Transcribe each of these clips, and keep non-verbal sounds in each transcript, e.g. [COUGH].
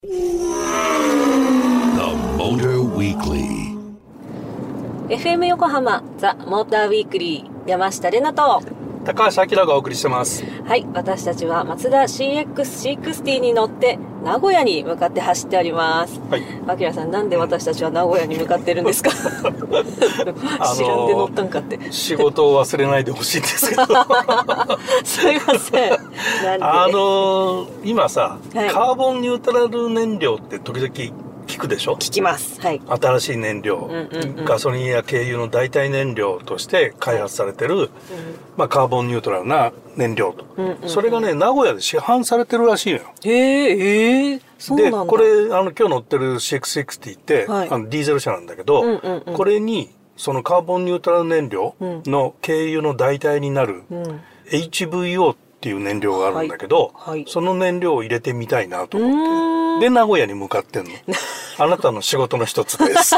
The Motor Weekly. FM 横浜ザ・モーターウィークリー山下れなと高橋明がお送りしてます。はい私たちはマツダ CX-60 に乗って名古屋に向かって走っておりますはい。あきらさんなんで私たちは名古屋に向かってるんですか？[LAUGHS] 知らんで乗ったんかって仕事を忘れないでほしいんですけど。[LAUGHS] すいませんあのー今さ、はいカーボンニュートラル燃料って時々聞くでしょ？聞きます。はい。新しい燃料、ガソリンや軽油の代替燃料として開発されてる、まあ、カーボンニュートラルな燃料と、うんうんうん。それがね名古屋で市販されてるらしいのよ。へええー、そうでなんだ。これあの今日乗ってる CX60 って、はい。あのディーゼル車なんだけど、うんうんうん。これにそのカーボンニュートラル燃料の軽油の代替になる、うん、HVO っていう燃料があるんだけど、はい。はい。その燃料を入れてみたいなとう思って、で名古屋に向かってんの。[LAUGHS] あなたの仕事の一つです。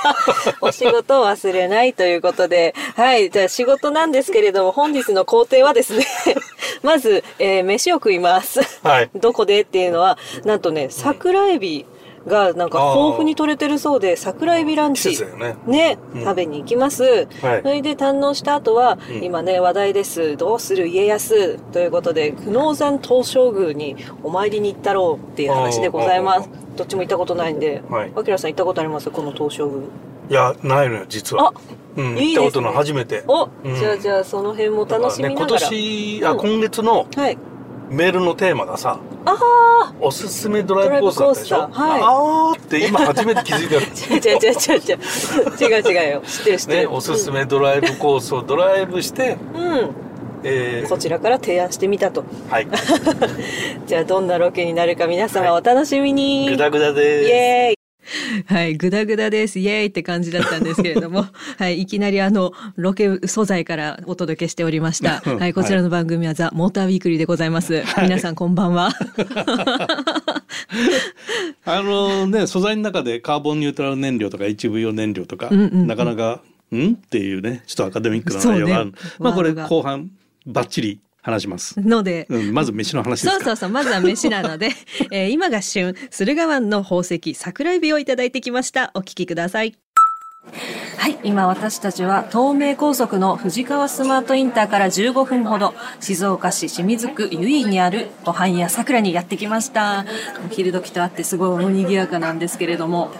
[LAUGHS] お仕事を忘れないということで、はい、じゃあ仕事なんですけれども、本日の工程はですね、[LAUGHS] まず、えー飯を食います。はい。どこでっていうのは、なんとね、桜エビがなんか豊富に取れてるそうで、桜エビランチ。ねね、うん食べに行きます。はいそれで堪能した後は、うん今ね、話題です。どうする家康ということで、久能山東照宮にお参りに行ったろうっていう話でございます。どっちも行ったことないんで、はいあきらさん行ったことあります？この東照宮。いやないのよ実はあうん、いいですね行ったことの初めてお、うんじゃあじゃあその辺も楽しみながら。ね、今年あ、うん今月のはい。メールのテーマがさああ。おすすめドライブコースだったでしょ、はいあーって今初めて気づいた [LAUGHS] 違う違う違う違う違う違うよ。知ってる知ってねる。おすすめドライブコースをドライブして、うん。えーこちらから提案してみたと。はい [LAUGHS] じゃあどんなロケになるか皆様お楽しみに。グダグダイですエーイ [LAUGHS] はい、グダグダです。イエーイって感じだったんですけれども、[LAUGHS] はい、いきなりあの、ロケ素材からお届けしておりました。[LAUGHS] はい、こちらの番組はザ・モーターウィークリーでございます。皆さんこんばんは。あのね素材の中でカーボンニュートラル燃料とか HVO 燃料とか、なかなかん？っていうねちょっとアカデミックな内容がある、ねまあこれ後半バッチリ話します、ので、うん、まず飯の話ですか？そうそうそう、まずは飯なので、[LAUGHS] えー今が旬、駿河湾の宝石、桜エビをいただいてきました。お聞きください。はい、今私たちは東名高速の藤川スマートインターから15分ほど、静岡市清水区由比にあるご飯屋桜にやってきました。お昼時とあってすごいお賑やかなんですけれども、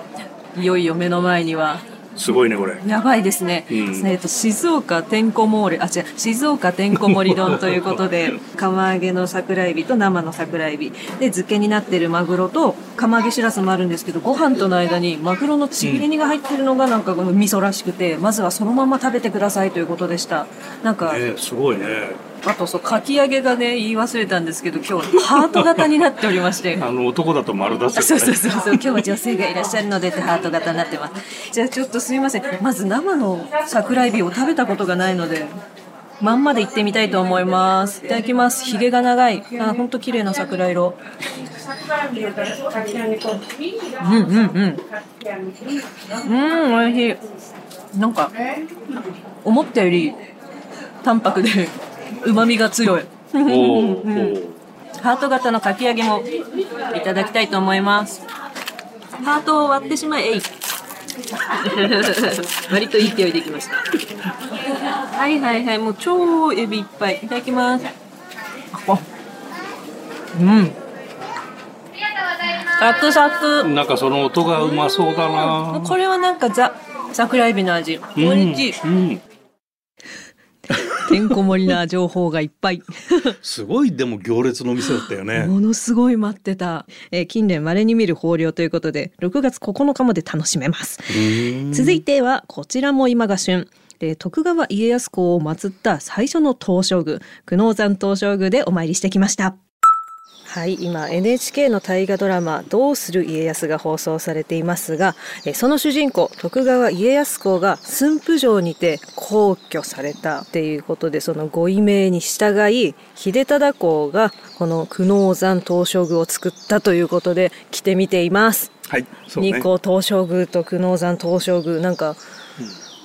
いよいよ目の前にはすごいねこれやばいですね。うんえっと、静岡てんこ盛り、あ、違う、静岡てんこ盛り丼ということで、[LAUGHS] 釜揚げの桜エビと生の桜エビ。で、漬けになってるマグロと、釜揚げしらすもあるんですけど、ご飯との間にマグロのちぎり煮が入ってるのがなんかこの味噌らしくて、まずはそのまま食べてくださいということでした。なんか、ねすごいねあとそう、かき揚げがね、言い忘れたんですけど、今日、ハート型になっておりまして。[LAUGHS] あの男だと丸出すそうそうそうそう。今日は女性がいらっしゃるのでってハート型になってます。じゃあちょっとすみません。まず生の桜エビを食べたことがないのでまんまで行ってみたいと思います。いただきます。ひげが長い。あ本当綺麗な桜色。うんうんうん。うんおいしい。なんか思ったより淡白で旨味が強いハート型のかき揚げもいただきたいと思います。ハートを割ってしまえ。えい [LAUGHS] 割といい勢いできました。はいはいはい、もう超エビいっぱい。いただきます。あうん。サクサク。なんかその音がうまそうだなこれはなんかザ、桜エビの味。おいしい。うん、てんこ盛りな情報がいっぱい。すごいでも行列の店だったよねものすごい待ってた。えー近年稀に見る豊漁ということで、6月9日まで楽しめます。続いては、こちらも今が旬。えー徳川家康公を祀った最初の東照宮、久能山東照宮でお参りしてきました。はい、今 NHK の大河ドラマ「どうする家康」が放送されていますがえその主人公徳川家康公が駿府城にて皇居されたっていうことでそのご遺命に従い秀忠公がこの久能山東照宮を作ったということで来てみています。はいね日光東照宮と久能山東照宮なんか、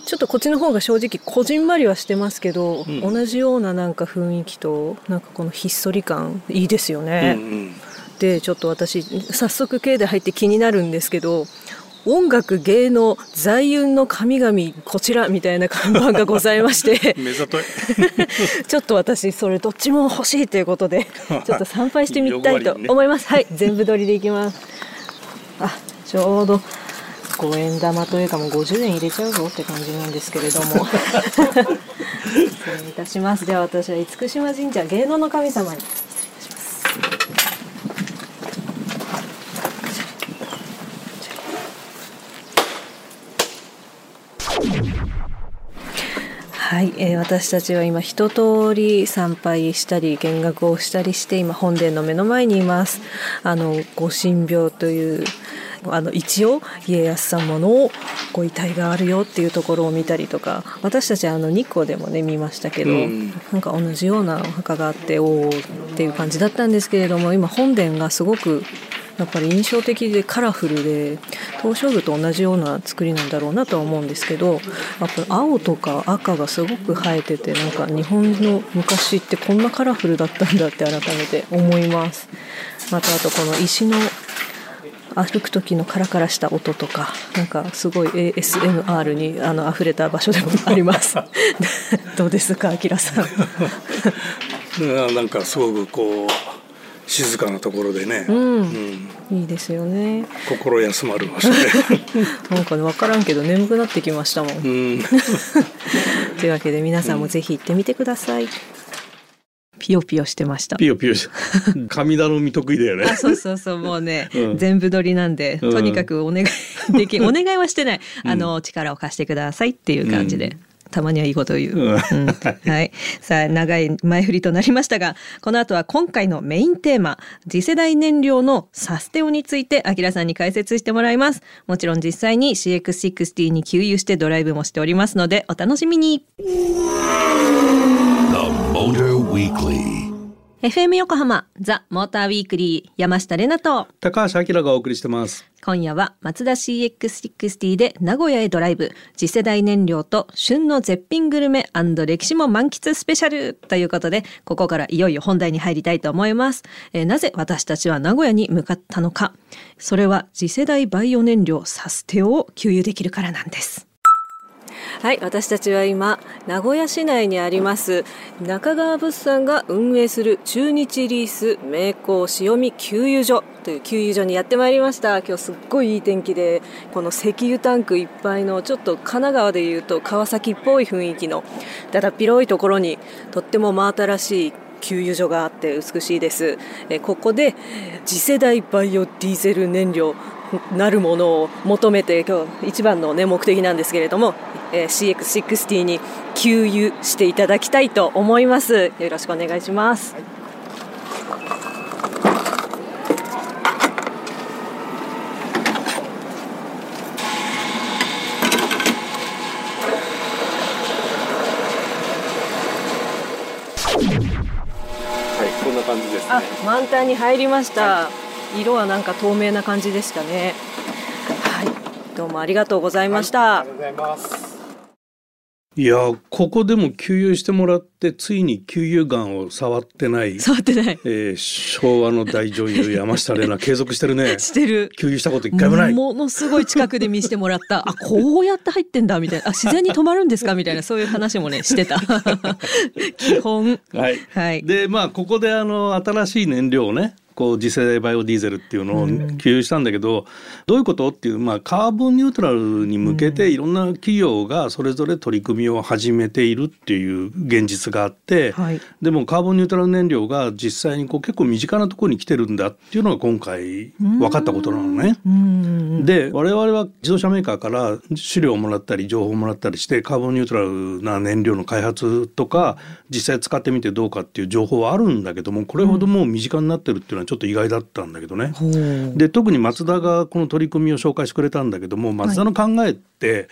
ちょっとこっちの方が正直こじんまりはしてますけど、ん。同じようななんか雰囲気となんかこのひっそり感いいですようんうね。ん。でちょっと私早速経で入って気になるんですけど音楽芸能財運の神々こちらみたいな看板がございまして [LAUGHS] [LAUGHS] ちょっと私それどっちも欲しいということで [LAUGHS] ちょっと参拝してみたいと思います、はい全部取りでいきます。あちょうど5円玉というかもう50円入れちゃうぞって感じなんですけれども。[LAUGHS] 失礼いたします。では私は厳島神社芸能の神様に失礼いたします。はい、えー私たちは今一通り参拝したり見学をしたりして今本殿の目の前にいます。あのご神廟というあの一応家康様のご遺体があるよっていうところを見たりとか私たちあの日光でもね見ましたけど、うん。なんか同じようなお墓があっておおっていう感じだったんですけれども今本殿がすごくやっぱり印象的でカラフルで東照宮と同じような作りなんだろうなとは思うんですけどやっぱり青とか赤がすごく生えててなんか日本の昔ってこんなカラフルだったんだって改めて思います。またあとこの石の歩く時のカラカラした音とかなんかすごい ASMR にあの溢れた場所でもあります。[LAUGHS] どうですかあきらさん？[LAUGHS] ななんかすごくこう静かなところでね、うん。うん。いいですよね。心休まる場所で、[LAUGHS] なんかね分からんけど眠くなってきましたもん。うん、というわけで皆さんもぜひ行ってみてください。ピヨピヨしてました。ピヨピヨし [LAUGHS] 神頼み得意だよねあ、そうそうそう、もうね、[LAUGHS] うん全部取りなんで、うんとにかくお願いでき、[LAUGHS] お願いはしてない、あの、力を貸してくださいっていう感じで。うんたまにはいいことを言う。うんうんはい。さあ、長い前振りとなりましたが、この後は今回のメインテーマ、次世代燃料のサステオについて、アキラさんに解説してもらいます。もちろん実際に CX60 に給油してドライブもしておりますので、お楽しみに。The Motor Weekly. FM 横浜ザ・モーターウィークリー山下れなと高橋明がお送りしてます。今夜はマツダ CX60 で名古屋へドライブ。次世代燃料と旬の絶品グルメ歴史も満喫スペシャル。ということでここからいよいよ本題に入りたいと思います、えーなぜ私たちは名古屋に向かったのか。それは次世代バイオ燃料サステオを給油できるからなんですはい私たちは今名古屋市内にあります中川物産が運営する中日リース名工塩見給油所という給油所にやってまいりました。今日すっごいいい天気でこの石油タンクいっぱいのちょっと神奈川でいうと川崎っぽい雰囲気のだだっ広いところにとっても真新しい給油所があって美しいです。えここで次世代バイオディーゼル燃料なるものを求めて今日一番の、ね、目的なんですけれども、えー CX60 に給油していただきたいと思います。よろしくお願いします、はい。こんな感じですあ満タンに入りました、色はなんか透明な感じでしたね。はい。どうもありがとうございました、ございます。いやここでも給油してもらってついに給油ガンを触ってない、触ってない。えー昭和の大女優山下玲奈継続してるね。[LAUGHS] してる。給油したこと一回もない。ものすごい近くで見せてもらった。あこうやって入ってんだみたいな。あ自然に止まるんですかみたいな。そういう話もねしてた。[LAUGHS] 基本。はい。はい。でまあここであの新しい燃料をねこう次世代バイオディーゼルっていうのを給油したんだけど、どういうことっていう、まあ、カーボンニュートラルに向けていろんな企業がそれぞれ取り組みを始めているっていう現実があって、はい。でもカーボンニュートラル燃料が実際にこう結構身近なところに来てるんだっていうのが今回分かったことなのね。うん。で我々は自動車メーカーから資料をもらったり情報をもらったりしてカーボンニュートラルな燃料の開発とか実際使ってみてどうかっていう情報はあるんだけどもこれほどもう身近になってるっていうのはちょっと意外だったんだけどね。で特にマツダがこの取り組みを紹介してくれたんだけどもマツダの考えって、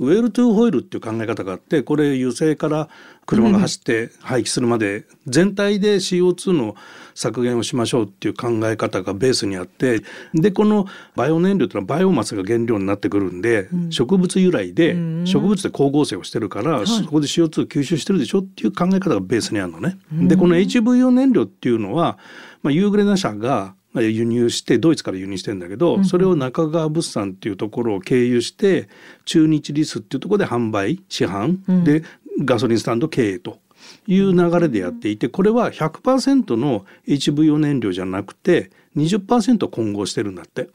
ウェルトゥーホイールっていう考え方があってこれ油性から車が走って廃棄するまで全体で CO2 の削減をしましょうっていう考え方がベースにあってでこのバイオ燃料っていうのはバイオマスが原料になってくるんで、植物由来で植物で光合成をしてるから、そこで CO2 吸収してるでしょっていう考え方がベースにあるのね。でこの HVO 燃料っていうのは、まあ、夕暮れな社がまあ輸入してドイツから輸入してんだけど、それを中川物産っていうところを経由して中日リスっていうところで販売市販、でガソリンスタンド経営という流れでやっていてこれは100%の HVO 燃料じゃなくて20%混合してるんだって。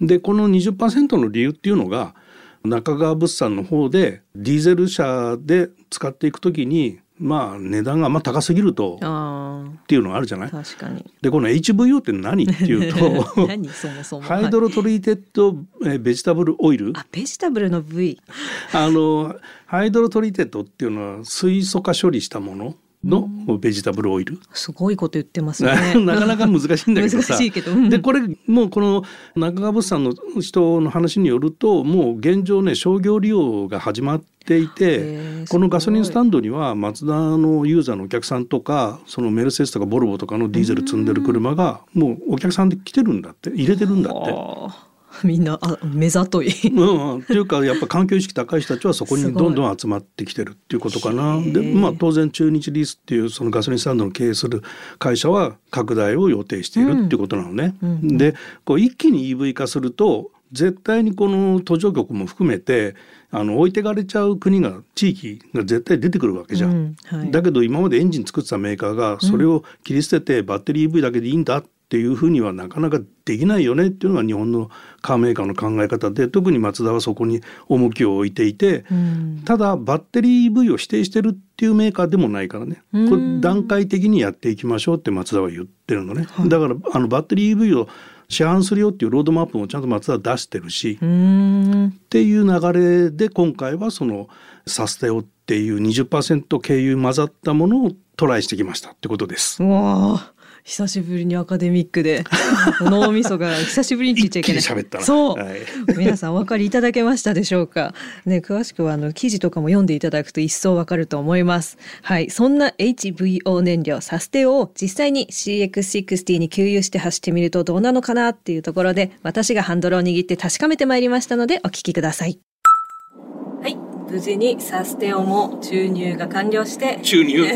でこの20%の理由っていうのが中川物産の方でディーゼル車で使っていくときにまあ値段があんま高すぎるとっていうのがあるじゃない？確かに。でこの HVO って何？っていうと [LAUGHS] 何？そもそも。 Hyd rotreated vegetable oil あ ve getable の V。あの hydrotreated っていうのは水素化処理したもの？の vegetable oil。すごいこと言ってますね。[LAUGHS] なかなか難しいんだけどさ。難しいけど。うんでこれもうこの中川物産の人の話によるともう現状ね商業利用が始まっていへてーこのガソリンすスタンドにはマツダのユーザーのお客さんとかそのメルセデスとかボルボとかのディーゼル積んでる車がもうお客さんで来てるんだって入れてるんだって。みんなあ目ざとい。うん、っていうかやっぱ環境意識高い人たちはそこにどんどん集まってきてるっていうことかな。でまあ当然中日リースっていうそのガソリンスタンドの経営する会社は拡大を予定しているっていうことなのね。うんうんでこう一気に EV 化すると絶対にこの途上国も含めてあの置いてかれちゃう国が地域が絶対出てくるわけじゃん。うんはいだけど今までエンジン作ってたメーカーがそれを切り捨ててバッテリー EV だけでいいんだっていうふうにはなかなかできないよねっていうのが日本のカーメーカーの考え方で特にマツダはそこに重きを置いていて、うん。ただバッテリー EV を否定してるっていうメーカーでもないからね。うん。これ段階的にやっていきましょうってマツダは言ってるのね、はい。だからあのバッテリー EV を市販するよっていうロードマップもちゃんとマツダは出してるし、うーん。っていう流れで今回はそのサステオっていう20%経由混ざったものをトライしてきましたってことです。うわあ久しぶりにアカデミックで [LAUGHS] 脳みそが久しぶりにって言っちゃいけない。一気に喋ったな。そう、はい。皆さんお分かりいただけましたでしょうか。ね詳しくはあの記事とかも読んでいただくと一層わかると思います。はい。そんな HVO 燃料サステオを実際に CX60 に給油して走ってみるとどうなのかなっていうところで私がハンドルを握って確かめてまいりましたのでお聞きください無事にサステオも注入が完了して注入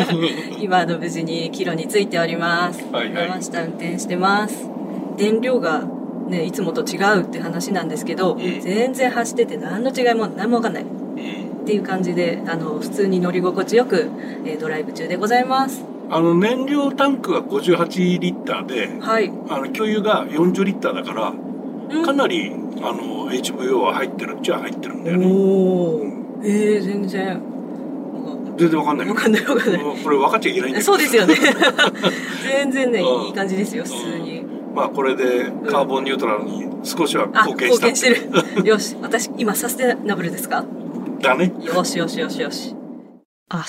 [LAUGHS] 今あの無事にキロについております。はいはい山下運転してます。電量がねいつもと違うって話なんですけど、ええ全然走ってて何の違いも何もわかんないっていう感じであの普通に乗り心地よく、えードライブ中でございます。あの燃料タンクが58リッターではい。あの給油が40リッターだからうんかなりあの HVO は入ってるっちゃ入ってるんだよね。おお。えー、全然全然わかんない。わかんないわかんない。うんこれ分かっちゃいけないんだ。そうですよね。[LAUGHS] 全然ねうんいい感じですよ普通に。まあこれでカーボンニュートラルに少しはあ貢献した。貢献してる。[LAUGHS] よし私今サステナブルですか？だね。よしよしよしよし。あっ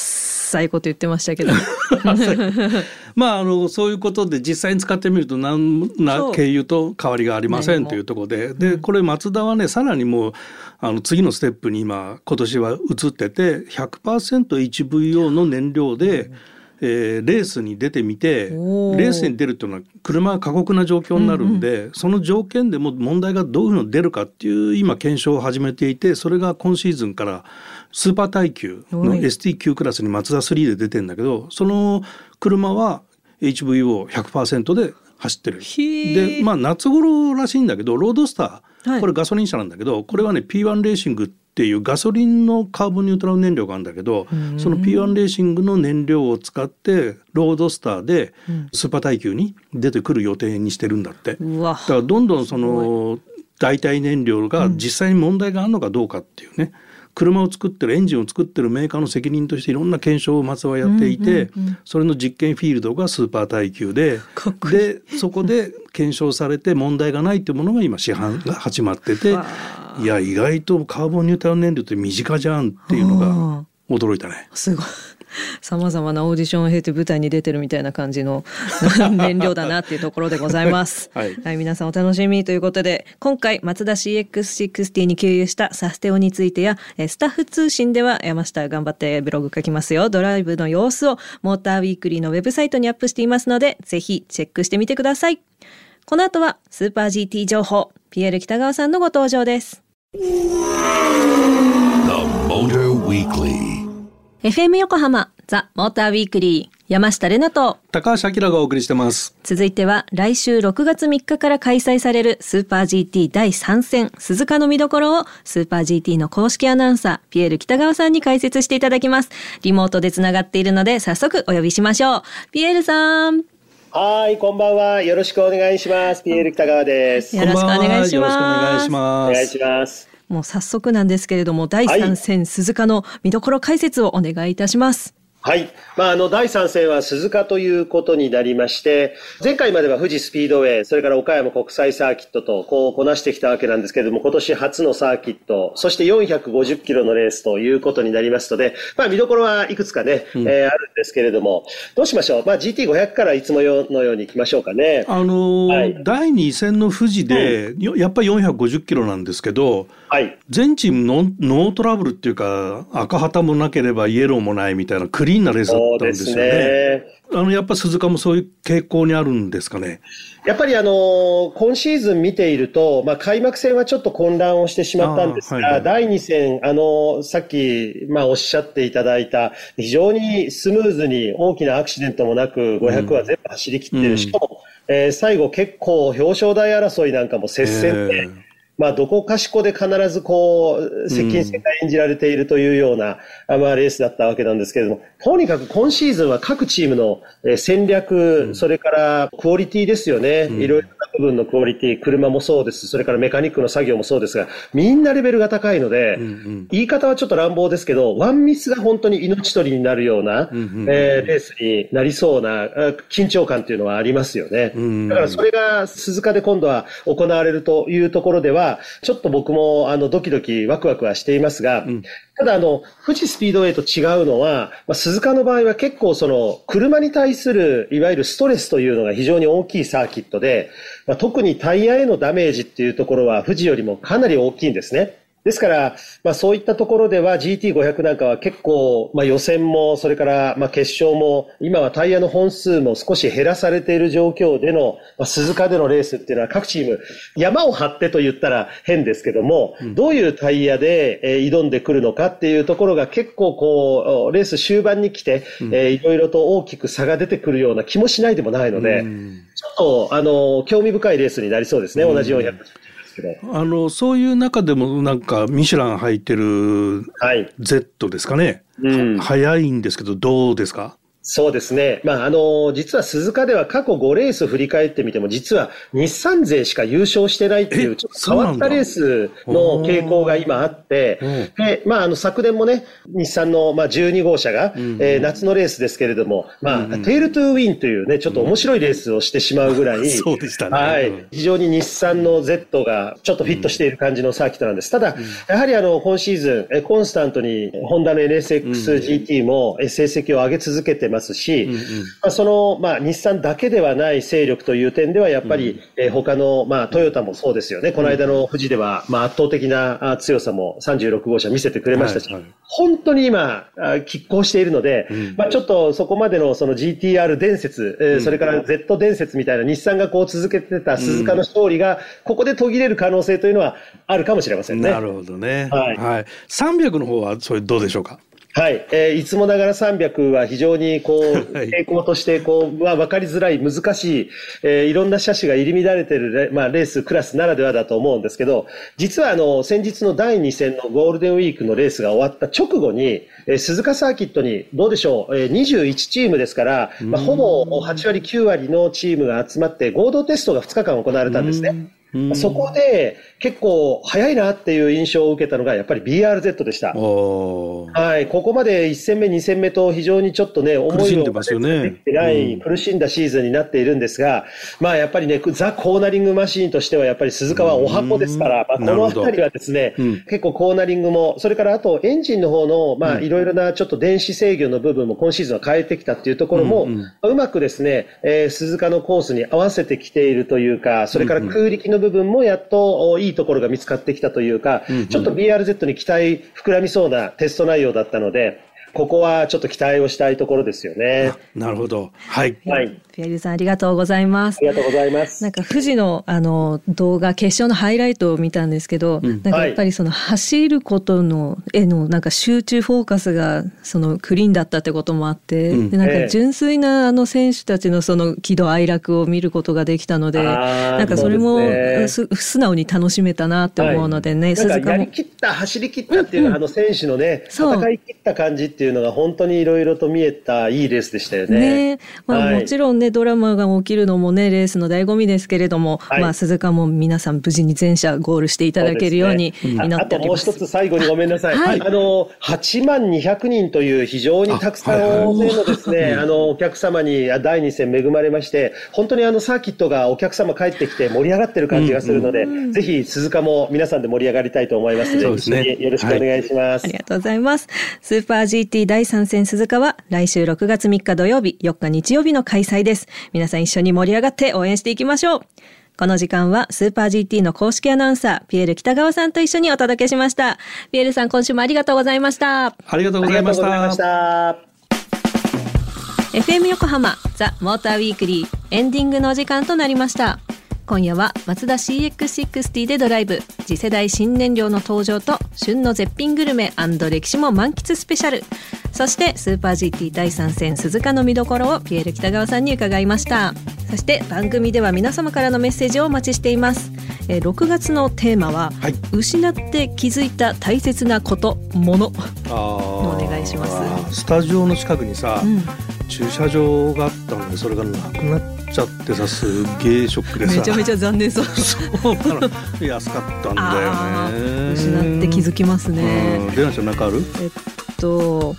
さいこと言ってましたけど。[LAUGHS] まああのそういうことで実際に使ってみると何な経由と変わりがありませんというところで。でこれマツダはねさらにもうあの次のステップに今今年は移ってて 100%HVO の燃料で、えーレースに出てみてレおー。ースに出るっていうのは車が過酷な状況になるんで、その条件でも問題がどういうふうに出るかっていう今検証を始めていてそれが今シーズンからスーパー耐久のはい。ST9 クラスにマツダ3で出てんだけどその車は HVO100% で走ってる。でまあ夏頃らしいんだけどロードスター、はい。これガソリン車なんだけどこれはね P1 レーシングっていうガソリンのカーボンニュートラル燃料があるんだけどうん。その P1 レーシングの燃料を使ってロードスターでうん。スーパー耐久に出てくる予定にしてるんだって。だからどんどんその代替燃料が実際に問題があるのかどうかっていうね、車を作ってるエンジンを作ってるメーカーの責任としていろんな検証を松はやっていて、うんうんうんそれの実験フィールドがスーパー耐久ででそこで検証されて問題がないっていうものが今市販が始まってていや意外とカーボンニュートラル燃料って身近じゃんっていうのが驚いたね。すごい。さまざまなオーディションを経て舞台に出てるみたいな感じの [LAUGHS] 燃料だなっていうところでございます。はい皆さんお楽しみということで、今回、マツダ CX60 に給油したサステオについてや、えースタッフ通信では山下頑張ってブログ書きますよ。ドライブの様子をモーターウィークリーのウェブサイトにアップしていますので、ぜひチェックしてみてください。この後はスーパー GT 情報、ピエール北川さんのご登場です。FM 横浜ザ・モーターウィークリー山下れなと高橋明がお送りしてます続いては来週6月3日から開催されるスーパー GT 第3戦鈴鹿の見どころをスーパー GT の公式アナウンサーピエール北川さんに解説していただきますリモートでつながっているので早速お呼びしましょうピエールさんはい、こんばんは。よろしくお願いします。ピエール北川です。よろしくお願いしますよろしくお願いします。もう早速なんですけれども第3戦鈴鹿の見どころ解説をお願いいたしますはい。まあ、あの、第3戦は鈴鹿ということになりまして、前回までは富士スピードウェイ、それから岡山国際サーキットと、こう、こなしてきたわけなんですけれども、今年初のサーキット、そして450キロのレースということになりますので、まあ、見どころはいくつかね、えーあるんですけれども、どうしましょう？まあ、GT500 からいつものように行きましょうかね。あのーはい第2戦の富士で、よやっぱり450キロなんですけどはい。全チームノーノートラブルっていうか赤旗もなければイエローもないみたいなクリーンなレースだったんそうですよね。ね。あのやっぱ鈴鹿もそういう傾向にあるんですかね？やっぱりあの今シーズン見ていると、まあ、開幕戦はちょっと混乱をしてしまったんですが、はいはい第2戦、あのさっき、まあ、おっしゃっていただいた、非常にスムーズに大きなアクシデントもなく、500は全部走り切ってる、うんしかも、えー最後結構表彰台争いなんかも接戦で、えーまあ、どこかしこで必ずこう、接近戦が演じられているというような、あまあ、レースだったわけなんですけれども、とにかく今シーズンは各チームのえー戦略、それからクオリティですよね。いろいろな部分のクオリティ、車もそうです。それからメカニックの作業もそうですが、みんなレベルが高いので、言い方はちょっと乱暴ですけど、ワンミスが本当に命取りになるような、えーレースになりそうなあ緊張感というのはありますよね。だからそれが鈴鹿で今度は行われるというところでは、ちょっと僕もあのドキドキワクワクはしていますが、ただあの、富士スピードウェイと違うのは、まあ、鈴鹿の場合は結構その、車に対するいわゆるストレスというのが非常に大きいサーキットで、まあ、特にタイヤへのダメージっていうところは富士よりもかなり大きいんですね。ですから、まあそういったところでは GT500 なんかは結構、まあ予選も、それからまあ決勝も、今はタイヤの本数も少し減らされている状況での、まあ鈴鹿でのレースっていうのは各チーム、山を張ってと言ったら変ですけども、どういうタイヤでえー挑んでくるのかっていうところが結構こう、レース終盤に来て、えーいろいろと大きく差が出てくるような気もしないでもないので、ちょっと、あの、興味深いレースになりそうですね、同じ400ですけど。あのそういう中でもなんかミシュラン履いてるはい。Z ですかね。うん早いんですけどどうですか？そうですね。まあ、あの、実は鈴鹿では過去5レース振り返ってみても、実は日産勢しか優勝してないっていえう、ちょっと変わったレースの傾向が今あって、で、まあ、あの、昨年もね、日産の、まあ、12号車が、えー夏のレースですけれども、まあ、テールトゥーウィンというね、ちょっと面白いレースをしてしまうぐらい、そうでしたね。はい。うん。非常に日産の Z がちょっとフィットしている感じのサーキットなんです。ただ、やはりあの、今シーズン、えコンスタントに、ホンダの NSXGT もえ成績を上げ続けてますし、まあ、その、まあ、日産だけではない勢力という点では、やっぱり、えー他の、まあ、トヨタもそうですよね。この間の富士では、まあ、圧倒的なあ強さも36号車見せてくれましたし、はいはい本当に今、あ拮抗しているので、まあ、ちょっとそこまでのその GTR 伝説、えーそれから Z 伝説みたいな日産がこう続けてた鈴鹿の勝利が、ここで途切れる可能性というのはあるかもしれませんね。なるほどね。はいはい。300の方はそれどうでしょうか？はい、えーいつもながら300は非常にこう、はい。傾向としてこう、まあ、分かりづらい、難しい、えーいろんな車種が入り乱れてるレ,、まあ、レースクラスならではだと思うんですけど、実はあの、先日の第2戦のゴールデンウィークのレースが終わった直後に、えー鈴鹿サーキットに、どうでしょう、えー21チームですから、まあ、ほぼ8割、9割のチームが集まって合同テストが2日間行われたんですね。そこで結構早いなっていう印象を受けたのがやっぱり BRZ でした。はい、ここまで1戦目、2戦目と非常にちょっとね、思いを苦しんでますよね。苦しんだシーズンになっているんですが、まあやっぱりね、ザ・コーナリングマシーンとしてはやっぱり鈴鹿はお箱ですから、まあ、このあたりはですね、うん。結構コーナリングも、それからあとエンジンの方の、まあいろいろなちょっと電子制御の部分も今シーズンは変えてきたっていうところも、うんうん。まあうまくですね、えー鈴鹿のコースに合わせてきているというか、それから空力の部分もやっとおいいところが見つかってきたというか、ちょっと BRZ に期待膨らみそうなテスト内容だったので、ここはちょっと期待をしたいところですよね。なるほど。はい。はい。ピエールさんありがとうございます。あ。りがとうございます。なんか富士のあの動画決勝のハイライトを見たんですけど、なんかやっぱりその走ることのへのなんか集中フォーカスがそのクリーンだったってこともあって、うん。でなんかええ。純粋なあの選手たちのその喜怒哀楽を見ることができたので、なんかそれもす素直に楽しめたなって思うのでね、なん鈴鹿もかやりきった、走り切ったっていうのは、あの選手のね、戦い切った感じっていうのが本当にいろいろと見えたいいレースでしたよね。ね。まあ、はい。もちろんねドラマが起きるのもねレースの醍醐味ですけれども、はいまあ鈴鹿も皆さん無事に全社ゴールしていただけるようにそうですね祈ああともうっております。一つ最後にごめんなさい。はいあの、8万200人という非常にたくさん大勢のですね、あの、お客様にあ第2戦恵まれまして、本当にあのサーキットがお客様帰ってきて盛り上がってる感じがするので、ぜひ鈴鹿も皆さんで盛り上がりたいと思いますので、ですねよろしくお願いします。ありがとうございます。スーパー GT 第3戦鈴鹿は来週6月3日土曜日、4日日曜日の開催です。皆さん一緒に盛り上がって応援していきましょう。この時間はスーパー GT の公式アナウンサー、ピエール北川さんと一緒にお届けしました。ピエールさん、今週もありがとうございました。ありがとうございましうございました。FM 横浜ザ・モーターウィークリーエンディングのお時間となりました今夜はマツダ CX60 でドライブ。次世代新燃料の登場と旬の絶品グルメ歴史も満喫スペシャル。そしてスーパー GT 第3戦鈴鹿の見どころをピエール北川さんに伺いました。そして番組では皆様からのメッセージをお待ちしています。えー6月のテーマは、はい。失って気づいた大切なこともの。お願いします。スタジオの近くにさ、うん。駐車場があったのでそれがなくなっちゃってさすげえショックでさ。めちゃめちゃ残念そう。そうなの安かったんだあよね。ー失って気づきますね。うん。レナちゃんなんかある？えっと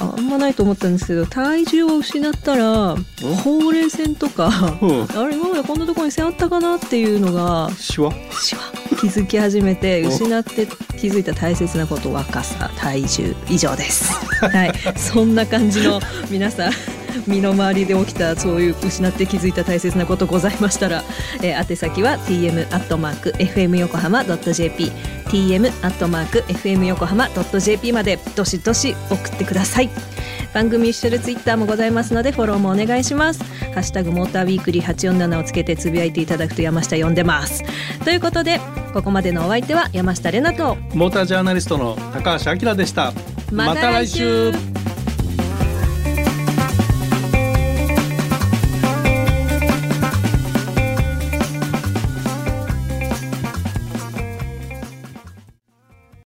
ああんまないと思ったんですけど体重を失ったらほうれい線とかうん。あれ今までこんなところに線あったかなっていうのがシワ？しわ気づき始めてお失って気づいた大切なこと若さ体重以上です。はい。そんな感じの皆さん身の回りで起きたそういう失って気づいた大切なことございましたら、えー宛先は tm アットマーク fm 横浜 .jp tm アットマーク fm 横浜 .jp までどしどし送ってください。番組一緒でツイッターもございますのでフォローもお願いします。ハッシュタグモーターウィークリー847をつけてつぶやいていただくと山下呼んでます。ということでここまでのお相手は山下れなとモータージャーナリストの高橋明でしたまた来週